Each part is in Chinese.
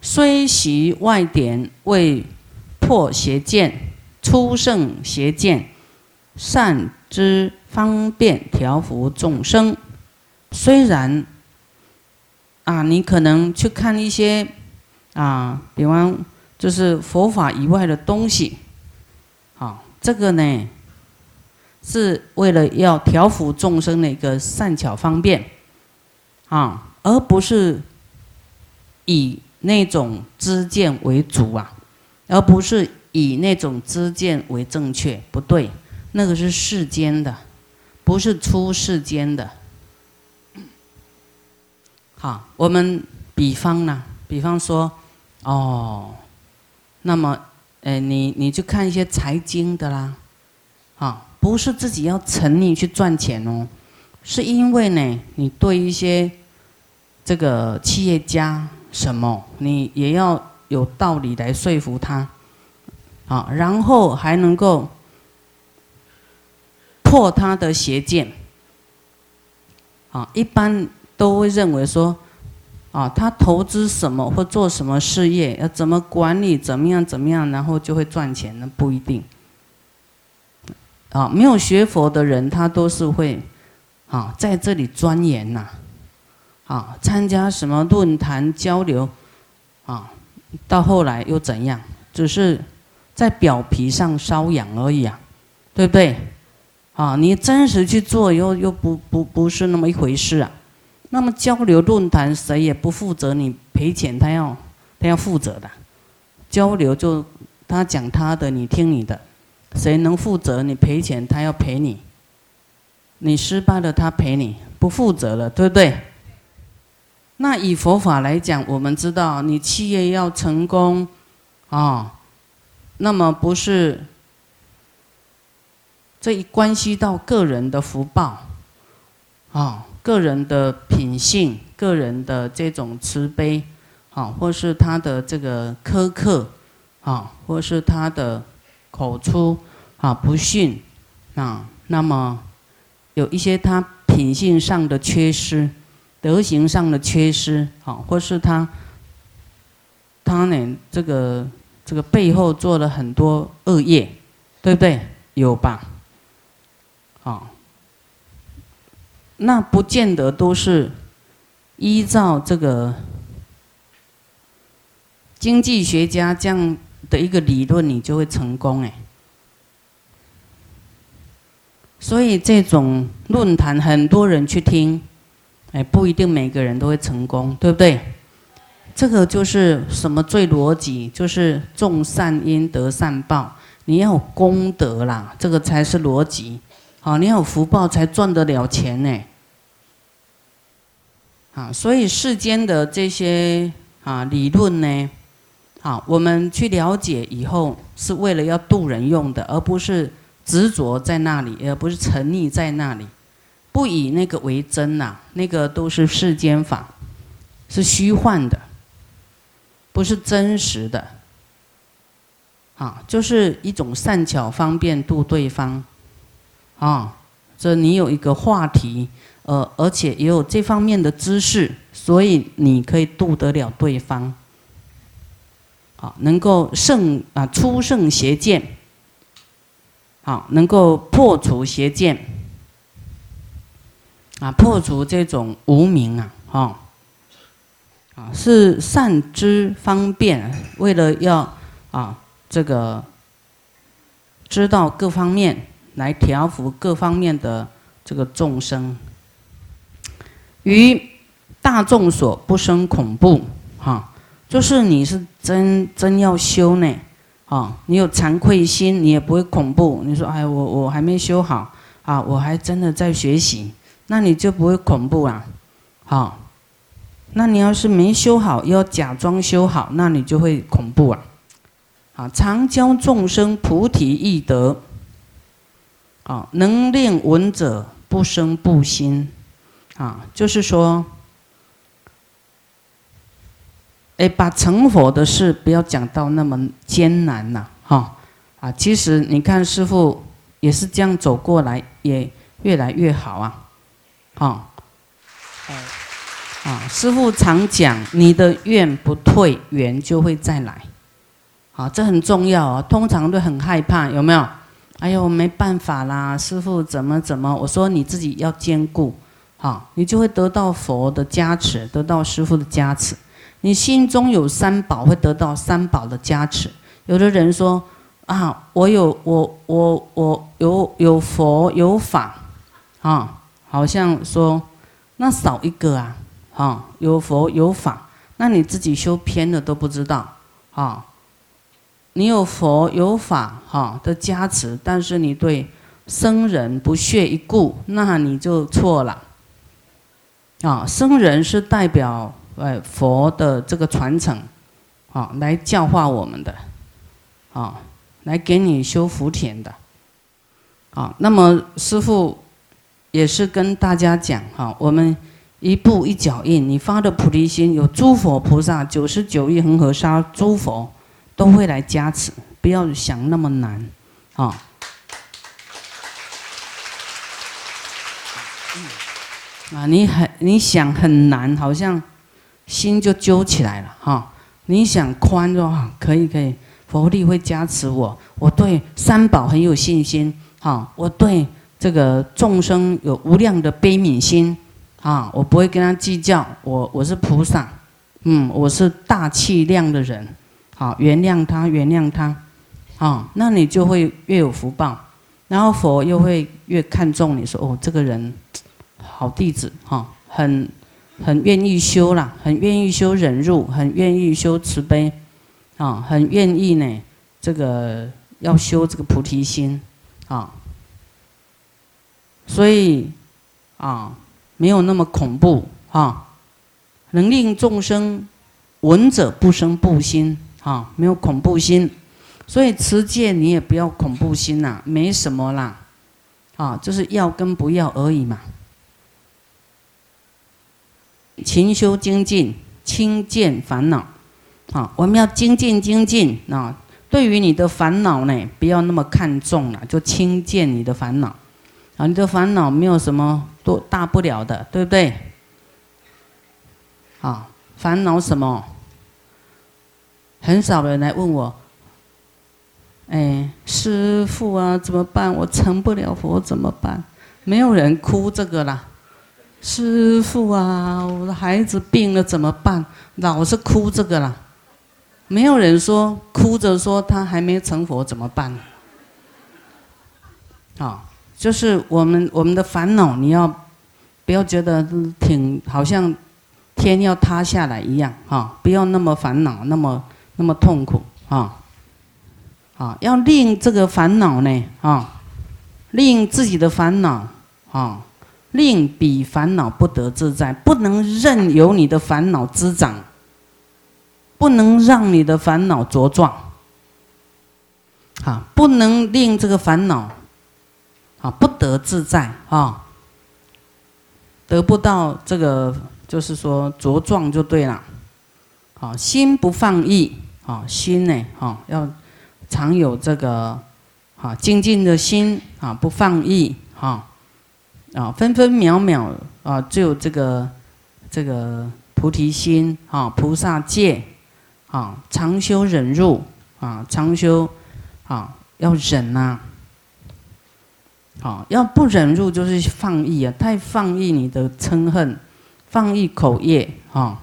虽习外典为破邪见，出圣邪见，善知方便调伏众生。虽然啊，你可能去看一些啊，比方就是佛法以外的东西，啊，这个呢是为了要调伏众生的一个善巧方便啊，而不是以那种知见为主啊，而不是以那种知见为正确，不对，那个是世间的，不是出世间的。好，我们比方呢，比方说，哦，那么，哎，你你去看一些财经的啦，啊，不是自己要沉溺去赚钱哦，是因为呢，你对一些这个企业家。什么？你也要有道理来说服他，啊，然后还能够破他的邪见，啊，一般都会认为说，啊，他投资什么或做什么事业，要怎么管理，怎么样怎么样，然后就会赚钱，那不一定。啊，没有学佛的人，他都是会，啊，在这里钻研呐。啊参加什么论坛交流，啊，到后来又怎样？只是在表皮上瘙痒而已啊，对不对？啊，你真实去做又又不不不是那么一回事啊。那么交流论坛谁也不负责，你赔钱他要他要负责的。交流就他讲他的，你听你的，谁能负责？你赔钱他要赔你，你失败了他赔你，不负责了，对不对？那以佛法来讲，我们知道你企业要成功，啊，那么不是这一关系到个人的福报，啊，个人的品性，个人的这种慈悲，啊，或是他的这个苛刻，啊，或是他的口出啊不逊，啊，那么有一些他品性上的缺失。德行上的缺失，啊，或是他，他呢，这个这个背后做了很多恶业，对不对？有吧？啊，那不见得都是依照这个经济学家这样的一个理论，你就会成功哎。所以这种论坛，很多人去听。哎，不一定每个人都会成功，对不对？这个就是什么最逻辑？就是种善因得善报，你要有功德啦，这个才是逻辑。好，你要有福报才赚得了钱呢。啊，所以世间的这些啊理论呢，好，我们去了解以后，是为了要渡人用的，而不是执着在那里，而不是沉溺在那里。不以那个为真呐，那个都是世间法，是虚幻的，不是真实的。啊，就是一种善巧方便度对方，啊，这你有一个话题，呃，而且也有这方面的知识，所以你可以度得了对方，好，能够胜啊出胜邪见，好，能够破除邪见。啊，破除这种无名啊，哈，啊，是善知方便，为了要啊，这个知道各方面来调伏各方面的这个众生，于大众所不生恐怖，哈，就是你是真真要修呢，啊，你有惭愧心，你也不会恐怖。你说，哎，我我还没修好啊，我还真的在学习。那你就不会恐怖啊，好，那你要是没修好，要假装修好，那你就会恐怖啊，啊，常教众生菩提易德，啊，能令闻者不生不心，啊，就是说，哎，把成佛的事不要讲到那么艰难呐，哈，啊，其实你看师傅也是这样走过来，也越来越好啊。啊，啊，师父常讲，你的愿不退，缘就会再来。好，这很重要哦。通常都很害怕，有没有？哎呦，没办法啦，师父怎么怎么？我说你自己要兼顾，好，你就会得到佛的加持，得到师父的加持。你心中有三宝，会得到三宝的加持。有的人说啊，我有我我我有有佛有法，啊，好像说那少一个啊，啊，有佛有法，那你自己修偏了都不知道，啊。你有佛有法哈的加持，但是你对僧人不屑一顾，那你就错了。啊，僧人是代表呃佛的这个传承，啊，来教化我们的，啊，来给你修福田的，啊，那么师傅也是跟大家讲哈，我们一步一脚印，你发的菩提心有诸佛菩萨九十九亿恒河沙诸佛。都会来加持，不要想那么难，啊！啊，你很你想很难，好像心就揪起来了，哈！你想宽的话，可以可以，佛力会加持我，我对三宝很有信心，哈！我对这个众生有无量的悲悯心，啊！我不会跟他计较，我我是菩萨，嗯，我是大气量的人。好，原谅他，原谅他，啊，那你就会越有福报，然后佛又会越看重你，说哦，这个人好弟子，哈，很很愿意修啦，很愿意修忍辱，很愿意修慈悲，啊，很愿意呢，这个要修这个菩提心，啊，所以啊，没有那么恐怖，啊，能令众生闻者不生怖心。啊，没有恐怖心，所以持戒你也不要恐怖心呐，没什么啦，啊，就是要跟不要而已嘛。勤修精进，轻见烦恼，啊，我们要精进精进啊。对于你的烦恼呢，不要那么看重了，就轻见你的烦恼，啊，你的烦恼没有什么多大不了的，对不对？啊，烦恼什么？很少人来问我，哎，师傅啊，怎么办？我成不了佛怎么办？没有人哭这个啦。师傅啊，我的孩子病了怎么办？老是哭这个啦。没有人说哭着说他还没成佛怎么办？好，就是我们我们的烦恼，你要不要觉得挺好像天要塌下来一样？哈，不要那么烦恼，那么。那么痛苦啊！啊，要令这个烦恼呢啊，令自己的烦恼啊，令彼烦恼不得自在，不能任由你的烦恼滋长，不能让你的烦恼茁壮，啊，不能令这个烦恼啊不得自在啊，得不到这个就是说茁壮就对了，好，心不放逸。啊，心呢？哈，要常有这个啊静静的心啊，不放逸哈啊，分分秒秒啊，就有这个这个菩提心啊，菩萨戒啊，常修忍辱啊，常修啊，要忍呐，啊，要不忍辱就是放逸啊，太放逸你的嗔恨，放逸口业啊。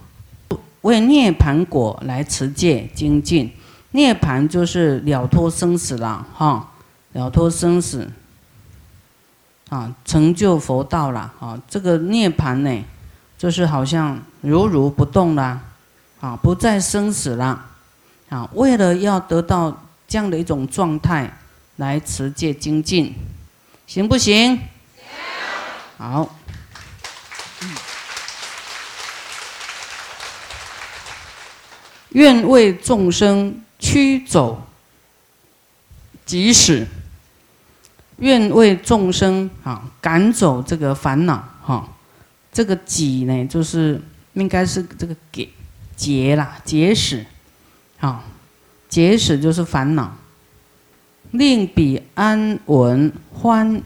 为涅盘果来持戒精进，涅盘就是了脱生死了哈，了脱生死，啊，成就佛道了啊。这个涅盘呢，就是好像如如不动啦，啊，不再生死了，啊，为了要得到这样的一种状态来持戒精进，行不行？行。好。愿为众生驱走即使，愿为众生啊赶走这个烦恼哈，这个己呢就是应该是这个给结啦，结使，啊，结使就是烦恼，令彼安稳欢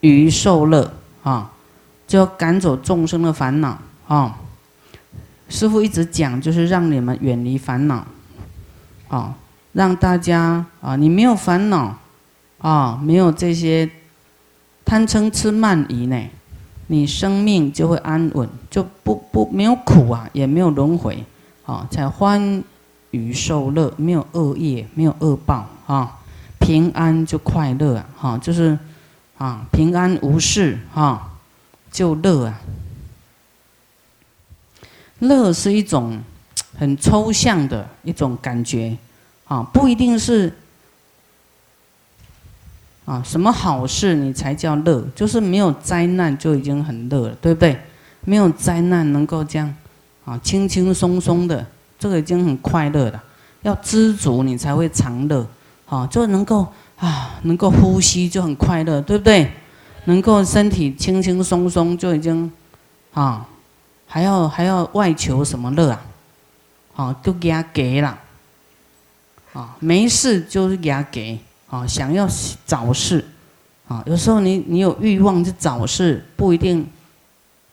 愉受乐啊，就要赶走众生的烦恼啊。师傅一直讲，就是让你们远离烦恼，啊，让大家啊，你没有烦恼，啊，没有这些贪嗔痴慢疑呢，你生命就会安稳，就不不没有苦啊，也没有轮回，啊，才欢愉受乐，没有恶业，没有恶报啊，平安就快乐啊，哈，就是啊，平安无事哈，就乐啊。乐是一种很抽象的一种感觉，啊，不一定是啊什么好事你才叫乐，就是没有灾难就已经很乐了，对不对？没有灾难能够这样啊轻轻松松的，这个已经很快乐了。要知足你才会长乐，啊，就能够啊能够呼吸就很快乐，对不对？能够身体轻轻松松就已经啊。还要还要外求什么乐啊？啊，都给他给了，啊，没事就是给他给，啊，想要找事，啊，有时候你你有欲望去找事，不一定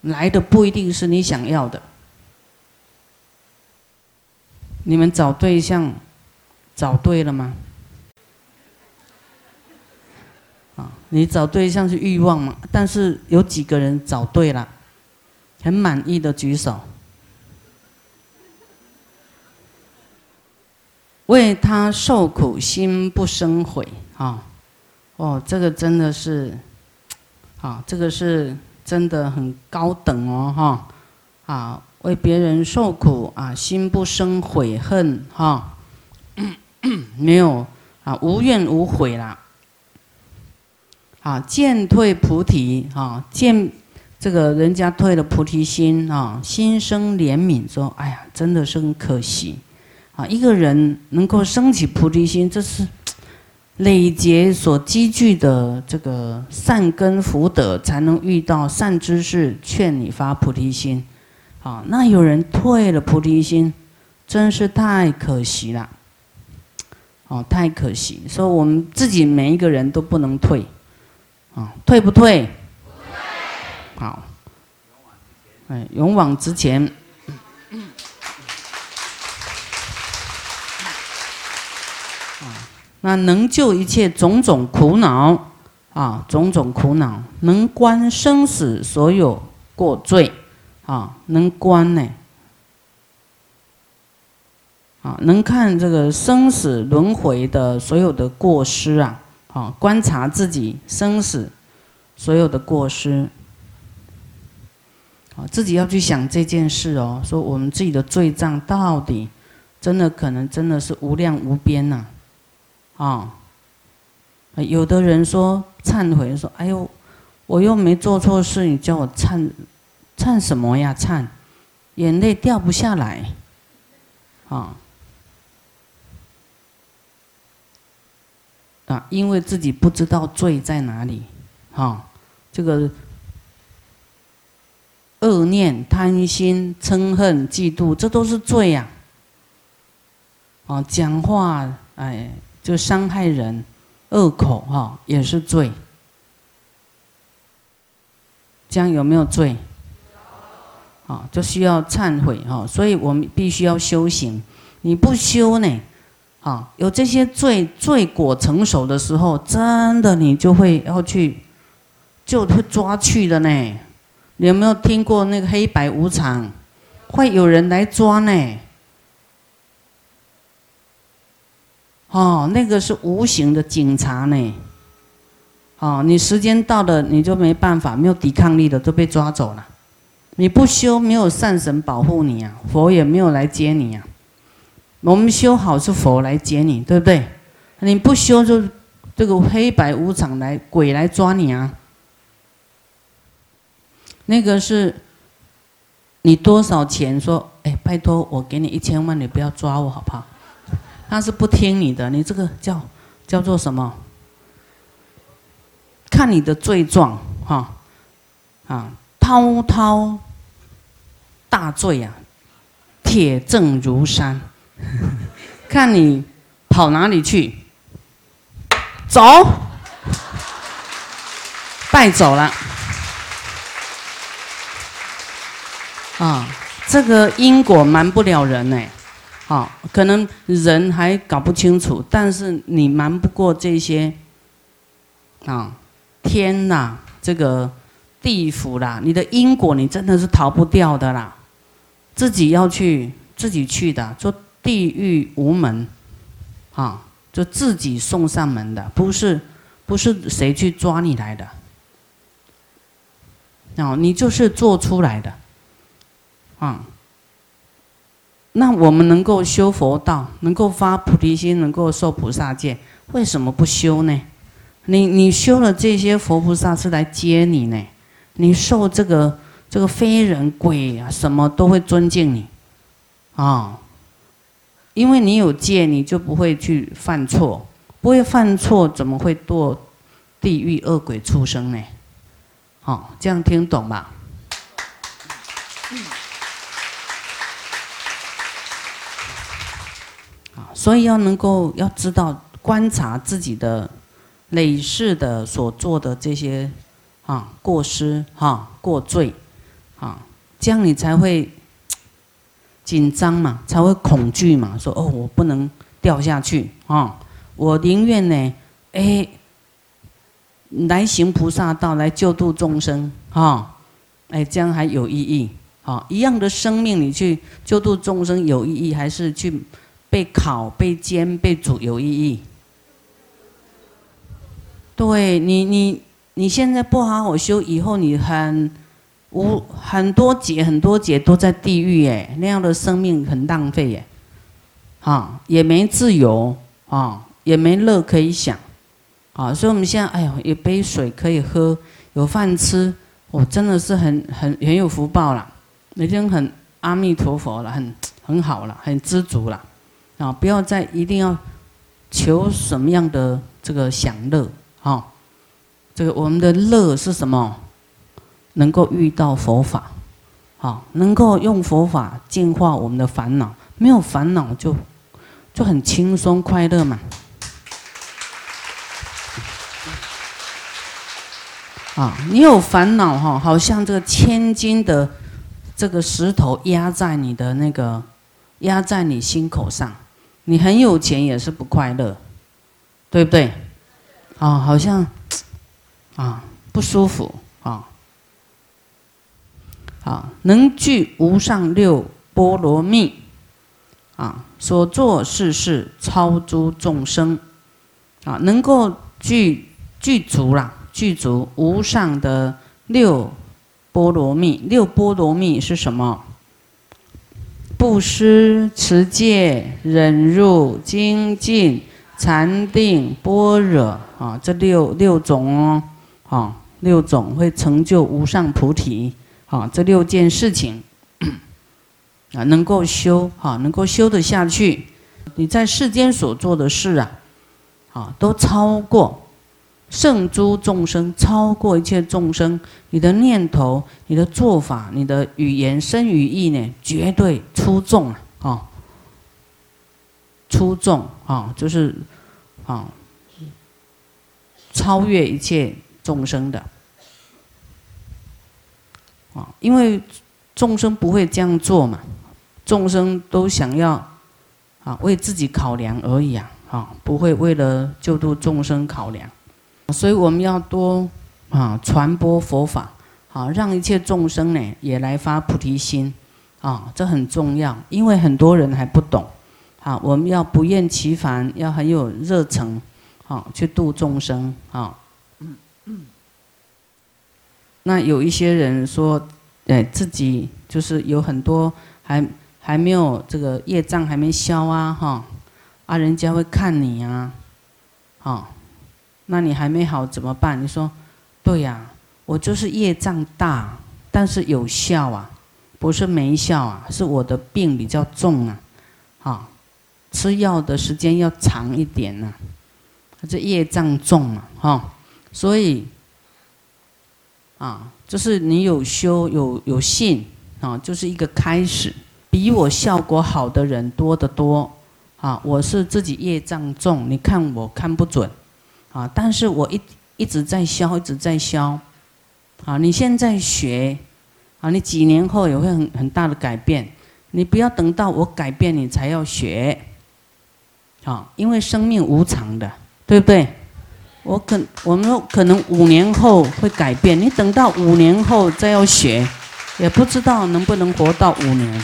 来的不一定是你想要的。你们找对象找对了吗？啊，你找对象是欲望嘛？但是有几个人找对了？很满意的举手，为他受苦心不生悔啊！哦，这个真的是，啊，这个是真的很高等哦哈！啊，为别人受苦啊，心不生悔恨哈，没有啊，无怨无悔啦！啊，见退菩提啊，见。这个人家退了菩提心啊，心生怜悯，说：“哎呀，真的是很可惜啊！一个人能够升起菩提心，这是累劫所积聚的这个善根福德，才能遇到善知识劝你发菩提心。啊，那有人退了菩提心，真是太可惜了。哦，太可惜。说我们自己每一个人都不能退，啊，退不退？”好，哎，勇往直前。那能救一切种种苦恼啊，种种苦恼，能观生死所有过罪啊，能观呢啊，能看这个生死轮回的所有的过失啊，啊，观察自己生死所有的过失。啊，自己要去想这件事哦。说我们自己的罪障到底，真的可能真的是无量无边呐，啊，有的人说忏悔，说哎呦，我又没做错事，你叫我忏，忏什么呀？忏，眼泪掉不下来，啊，啊，因为自己不知道罪在哪里，哈，这个。恶念、贪心、嗔恨、嫉妒，这都是罪呀！哦，讲话哎，就伤害人，恶口哈也是罪。这样有没有罪？啊，就需要忏悔哈。所以我们必须要修行。你不修呢，啊，有这些罪罪果成熟的时候，真的你就会要去，就会抓去的呢。你有没有听过那个黑白无常？会有人来抓呢？哦，那个是无形的警察呢。哦，你时间到了，你就没办法，没有抵抗力的都被抓走了。你不修，没有善神保护你啊，佛也没有来接你啊。我们修好是佛来接你，对不对？你不修，就这个黑白无常来鬼来抓你啊。那个是，你多少钱？说，哎，拜托，我给你一千万，你不要抓我，好不好？他是不听你的，你这个叫叫做什么？看你的罪状，哈，啊，滔滔大罪啊，铁证如山，看你跑哪里去，走，带走了。啊，这个因果瞒不了人呢。好，可能人还搞不清楚，但是你瞒不过这些啊，天呐，这个地府啦，你的因果你真的是逃不掉的啦，自己要去自己去的，做地狱无门，啊，就自己送上门的，不是不是谁去抓你来的，哦，你就是做出来的，啊。那我们能够修佛道，能够发菩提心，能够受菩萨戒，为什么不修呢？你你修了这些佛菩萨是来接你呢，你受这个这个非人鬼啊，什么都会尊敬你，啊，因为你有戒，你就不会去犯错，不会犯错，怎么会堕地狱恶鬼畜生呢？好，这样听懂吧？所以要能够要知道观察自己的累世的所做的这些啊过失哈过罪啊，这样你才会紧张嘛，才会恐惧嘛。说哦，我不能掉下去啊！我宁愿呢，哎，来行菩萨道，来救度众生啊！哎，这样还有意义啊！一样的生命，你去救度众生有意义，还是去？被烤、被煎、被煮有意义。对你，你你现在不好好修，以后你很无很多劫、很多劫都在地狱哎，那样的生命很浪费耶，啊，也没自由啊，也没乐可以享，啊，所以我们现在哎呦，有杯水可以喝，有饭吃，我真的是很很很有福报了，已经很阿弥陀佛了，很很好了，很知足了。啊，不要再一定要求什么样的这个享乐啊！这个我们的乐是什么？能够遇到佛法，好，能够用佛法净化我们的烦恼。没有烦恼就就很轻松快乐嘛。啊，你有烦恼哈，好像这个千斤的这个石头压在你的那个压在你心口上。你很有钱也是不快乐，对不对？啊，好像啊不舒服啊。能具无上六波罗蜜啊，所作事事超诸众生啊，能够具具足啦，具足无上的六波罗蜜。六波罗蜜是什么？布施、持戒、忍辱、精进、禅定、般若啊，这六六种哦，啊，六种会成就无上菩提啊，这六件事情啊，能够修啊，能够修得下去，你在世间所做的事啊，啊，都超过。圣诸众生，超过一切众生。你的念头、你的做法、你的语言、身语意呢，绝对出众啊！啊，出众啊，就是啊，超越一切众生的啊！因为众生不会这样做嘛，众生都想要啊为自己考量而已啊！啊，不会为了救度众生考量。所以我们要多啊传播佛法，好让一切众生呢也来发菩提心，啊这很重要，因为很多人还不懂，啊我们要不厌其烦，要很有热诚，好去度众生啊。嗯那有一些人说，哎自己就是有很多还还没有这个业障还没消啊哈，啊人家会看你啊，啊。那你还没好怎么办？你说，对呀，我就是业障大，但是有效啊，不是没效啊，是我的病比较重啊，啊，吃药的时间要长一点呢，这业障重嘛，哈，所以，啊，就是你有修有有信啊，就是一个开始，比我效果好的人多得多，啊，我是自己业障重，你看我看不准。啊！但是我一一直在消，一直在消。啊！你现在学，啊，你几年后也会很很大的改变。你不要等到我改变你才要学，啊，因为生命无常的，对不对？我可我们可能五年后会改变，你等到五年后再要学，也不知道能不能活到五年。